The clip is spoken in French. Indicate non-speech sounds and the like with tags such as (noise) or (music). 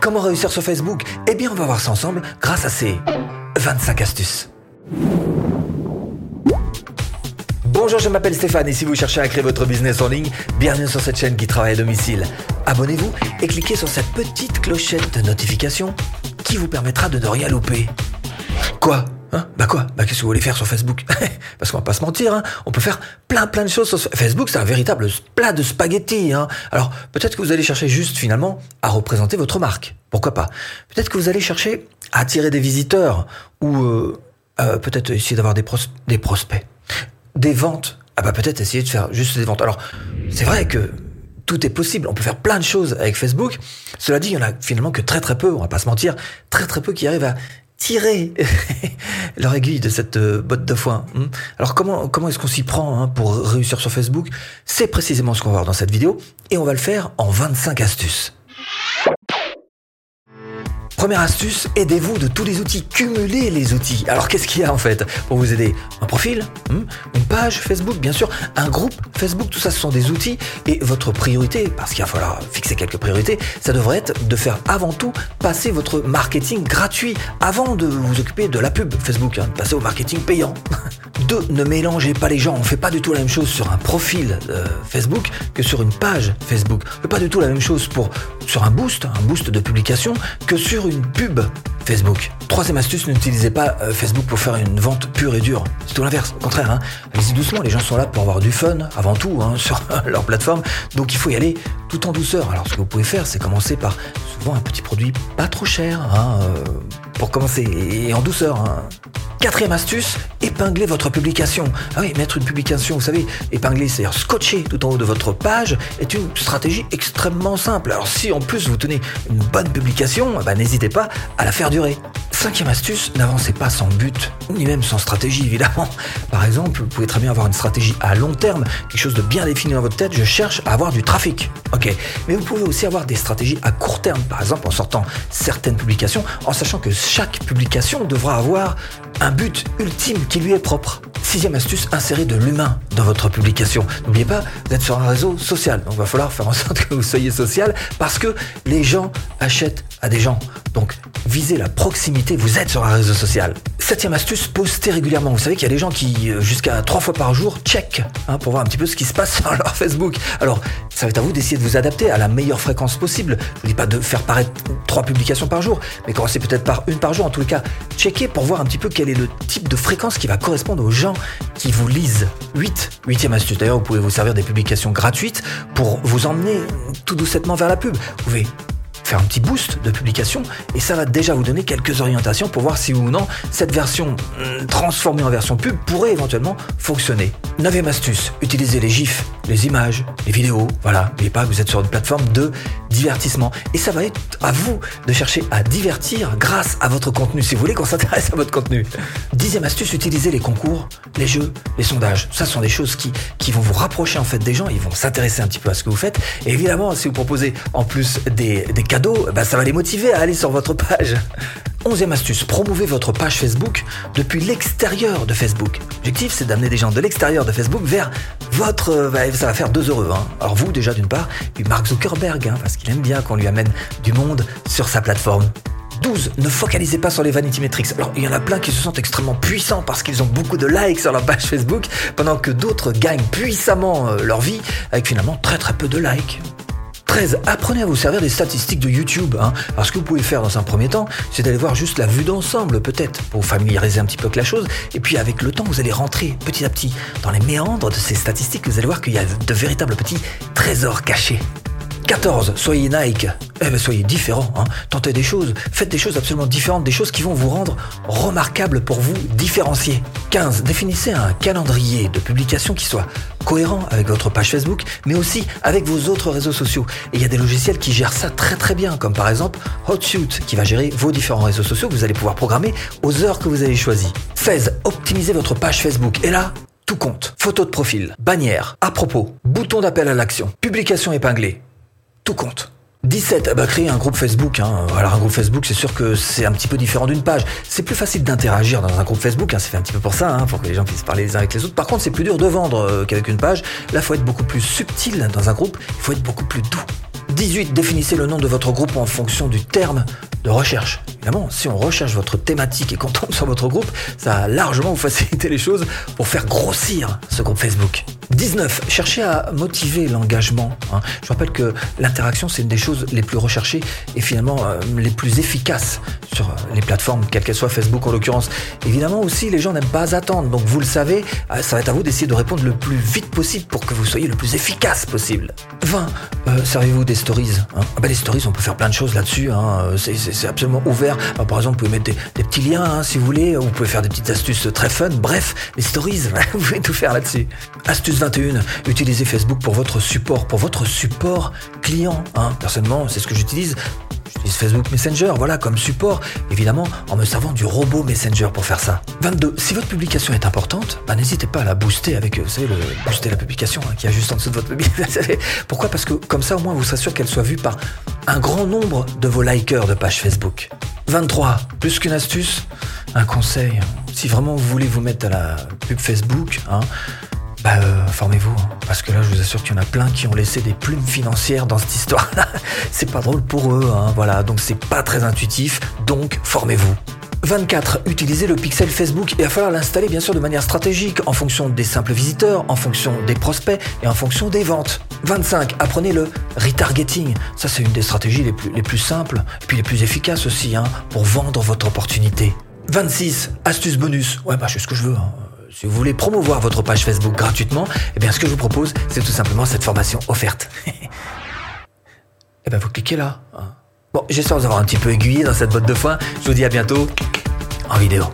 Comment réussir sur Facebook? Eh bien, on va voir ça ensemble grâce à ces 25 astuces. Bonjour, je m'appelle Stéphane et si vous cherchez à créer votre business en ligne, bienvenue sur cette chaîne qui travaille à domicile. Abonnez-vous et cliquez sur cette petite clochette de notification qui vous permettra de ne rien louper. Quoi? Hein bah quoi Bah qu'est-ce que vous voulez faire sur Facebook (laughs) Parce qu'on va pas se mentir, hein on peut faire plein plein de choses sur Facebook, c'est un véritable plat de spaghettis. Hein Alors peut-être que vous allez chercher juste finalement à représenter votre marque. Pourquoi pas? Peut-être que vous allez chercher à attirer des visiteurs ou euh, euh, peut-être essayer d'avoir des, des prospects, des ventes. Ah bah peut-être essayer de faire juste des ventes. Alors c'est vrai que tout est possible. On peut faire plein de choses avec Facebook. Cela dit, il y en a finalement que très très peu, on va pas se mentir, très très peu qui arrivent à tirer (laughs) leur aiguille de cette euh, botte de foin. Hmm. Alors comment comment est-ce qu'on s'y prend hein, pour réussir sur Facebook? C'est précisément ce qu'on va voir dans cette vidéo et on va le faire en 25 astuces. Première astuce, aidez-vous de tous les outils, cumulez les outils. Alors qu'est-ce qu'il y a en fait pour vous aider? Un profil, hmm, une page Facebook bien sûr, un groupe Facebook, tout ça ce sont des outils et votre priorité, parce qu'il va falloir fixer quelques priorités, ça devrait être de faire avant tout passer votre marketing gratuit avant de vous occuper de la pub Facebook, hein, passer au marketing payant. (laughs) Deux, ne mélangez pas les gens, on fait pas du tout la même chose sur un profil euh, Facebook que sur une page Facebook. On fait pas du tout la même chose pour sur un boost, un boost de publication que sur une pub Facebook. Troisième astuce, n'utilisez pas euh, Facebook pour faire une vente pure et dure. C'est tout l'inverse. Au contraire, hein. allez-y doucement. Les gens sont là pour avoir du fun avant tout hein, (laughs) sur leur plateforme. Donc il faut y aller tout en douceur. Alors ce que vous pouvez faire, c'est commencer par souvent un petit produit pas trop cher hein, euh, pour commencer et en douceur. Quatrième astuce, épingler votre publication. Ah oui, mettre une publication, vous savez, épingler, c'est-à-dire scotcher tout en haut de votre page, est une stratégie extrêmement simple. Alors si en plus vous tenez une bonne publication, bah, n'hésitez pas à la faire durer. Cinquième astuce, n'avancez pas sans but, ni même sans stratégie évidemment. Par exemple, vous pouvez très bien avoir une stratégie à long terme, quelque chose de bien défini dans votre tête, je cherche à avoir du trafic. Mais vous pouvez aussi avoir des stratégies à court terme, par exemple en sortant certaines publications, en sachant que chaque publication devra avoir un but ultime qui lui est propre. Sixième astuce, insérez de l'humain dans votre publication. N'oubliez pas, êtes sur un réseau social, donc il va falloir faire en sorte (laughs) que vous soyez social parce que les gens achètent à des gens. Donc visez la proximité, vous êtes sur un réseau social. Septième astuce, postez régulièrement. Vous savez qu'il y a des gens qui, euh, jusqu'à trois fois par jour, check hein, pour voir un petit peu ce qui se passe (laughs) sur leur Facebook. Alors, ça va être à vous d'essayer de vous adapter à la meilleure fréquence possible. Je dis pas de faire paraître trois publications par jour, mais commencez peut-être par une par jour. En tout cas, checkez pour voir un petit peu quel est le type de fréquence qui va correspondre aux gens qui vous lisent. 8. Huitième astuce. D'ailleurs, vous pouvez vous servir des publications gratuites pour vous emmener tout doucement vers la pub. Vous pouvez faire un petit boost de publication et ça va déjà vous donner quelques orientations pour voir si ou non cette version hmm, transformée en version pub pourrait éventuellement fonctionner. Neuvième astuce, utilisez les gifs, les images, les vidéos, voilà, n'oubliez pas que vous êtes sur une plateforme de divertissement et ça va être à vous de chercher à divertir grâce à votre contenu si vous voulez qu'on s'intéresse à votre contenu. Dixième astuce, utilisez les concours, les jeux, les sondages. Ça sont des choses qui, vont vous rapprocher en fait des gens, ils vont s'intéresser un petit peu à ce que vous faites et évidemment si vous proposez en plus des, des cadeaux bah, ça va les motiver à aller sur votre page. Onzième astuce, promouvez votre page Facebook depuis l'extérieur de Facebook. L'objectif, c'est d'amener des gens de l'extérieur de Facebook vers votre... Euh, bah, ça va faire deux heureux. Hein. Alors vous, déjà d'une part, puis Mark Zuckerberg, hein, parce qu'il aime bien qu'on lui amène du monde sur sa plateforme. 12. Ne focalisez pas sur les vanity metrics. Alors, il y en a plein qui se sentent extrêmement puissants parce qu'ils ont beaucoup de likes sur leur page Facebook, pendant que d'autres gagnent puissamment euh, leur vie avec finalement très très peu de likes. 13. Apprenez à vous servir des statistiques de YouTube. Hein. Ce que vous pouvez faire dans un premier temps, c'est d'aller voir juste la vue d'ensemble peut-être, pour vous familiariser un petit peu avec la chose. Et puis avec le temps, vous allez rentrer petit à petit dans les méandres de ces statistiques. Vous allez voir qu'il y a de véritables petits trésors cachés. 14. Soyez Nike. Eh ben, soyez différents. Hein. Tentez des choses. Faites des choses absolument différentes. Des choses qui vont vous rendre remarquables pour vous différencier. 15. Définissez un calendrier de publication qui soit cohérent avec votre page Facebook, mais aussi avec vos autres réseaux sociaux. Et il y a des logiciels qui gèrent ça très très bien, comme par exemple HotSuite, qui va gérer vos différents réseaux sociaux que vous allez pouvoir programmer aux heures que vous avez choisies. 16. Optimisez votre page Facebook. Et là, tout compte. Photo de profil, bannière, à propos, bouton d'appel à l'action, publication épinglée, tout compte. 17, bah, créer un groupe Facebook. Hein. Alors un groupe Facebook, c'est sûr que c'est un petit peu différent d'une page. C'est plus facile d'interagir dans un groupe Facebook, hein. c'est fait un petit peu pour ça, hein, pour que les gens puissent parler les uns avec les autres. Par contre, c'est plus dur de vendre euh, qu'avec une page. Là, faut être beaucoup plus subtil dans un groupe, il faut être beaucoup plus doux. 18. Définissez le nom de votre groupe en fonction du terme de recherche. Évidemment, si on recherche votre thématique et qu'on tombe sur votre groupe, ça a largement vous faciliter les choses pour faire grossir ce groupe Facebook. 19. Cherchez à motiver l'engagement. Hein. Je rappelle que l'interaction, c'est une des choses les plus recherchées et finalement euh, les plus efficaces sur euh, les plateformes, quelles qu'elles soient, Facebook en l'occurrence. Évidemment aussi, les gens n'aiment pas attendre. Donc vous le savez, euh, ça va être à vous d'essayer de répondre le plus vite possible pour que vous soyez le plus efficace possible. 20. Servez-vous des stories. Bah, les stories, on peut faire plein de choses là-dessus. Hein. C'est absolument ouvert. Bah, par exemple, vous pouvez mettre des, petits liens hein, si vous voulez. Vous pouvez faire des petites astuces très fun. Bref, les stories, (laughs) vous pouvez tout faire là-dessus. Astuce 21. Utilisez Facebook pour votre support, pour votre support client. Personnellement, c'est ce que j'utilise. J'utilise Facebook Messenger, voilà, comme support, évidemment, en me servant du robot Messenger pour faire ça. 22. Si votre publication est importante, bah, n'hésitez pas à la booster avec, vous savez, le booster la publication hein, qui est juste en dessous de votre publication. (laughs) Pourquoi? Parce que comme ça, au moins, vous s'assurez qu'elle soit vue par un grand nombre de vos likers de page Facebook. 23. Plus qu'une astuce, un conseil. Si vraiment vous voulez vous mettre à la pub Facebook, hein, bah, euh, formez-vous, hein, parce que là, je vous assure qu'il y en a plein qui ont laissé des plumes financières dans cette histoire-là. (laughs) c'est pas drôle pour eux, hein, voilà, donc c'est pas très intuitif, donc formez-vous. 24. Utilisez le pixel Facebook et il va falloir l'installer bien sûr de manière stratégique en fonction des simples visiteurs, en fonction des prospects et en fonction des ventes. 25. Apprenez le retargeting. Ça c'est une des stratégies les plus, les plus simples puis les plus efficaces aussi hein, pour vendre votre opportunité. 26. Astuce bonus. Ouais bah fais ce que je veux. Si vous voulez promouvoir votre page Facebook gratuitement, eh bien ce que je vous propose, c'est tout simplement cette formation offerte. (laughs) eh bien vous cliquez là. Hein. Bon, j'espère vous avoir un petit peu aiguillé dans cette botte de foin. Je vous dis à bientôt en vidéo.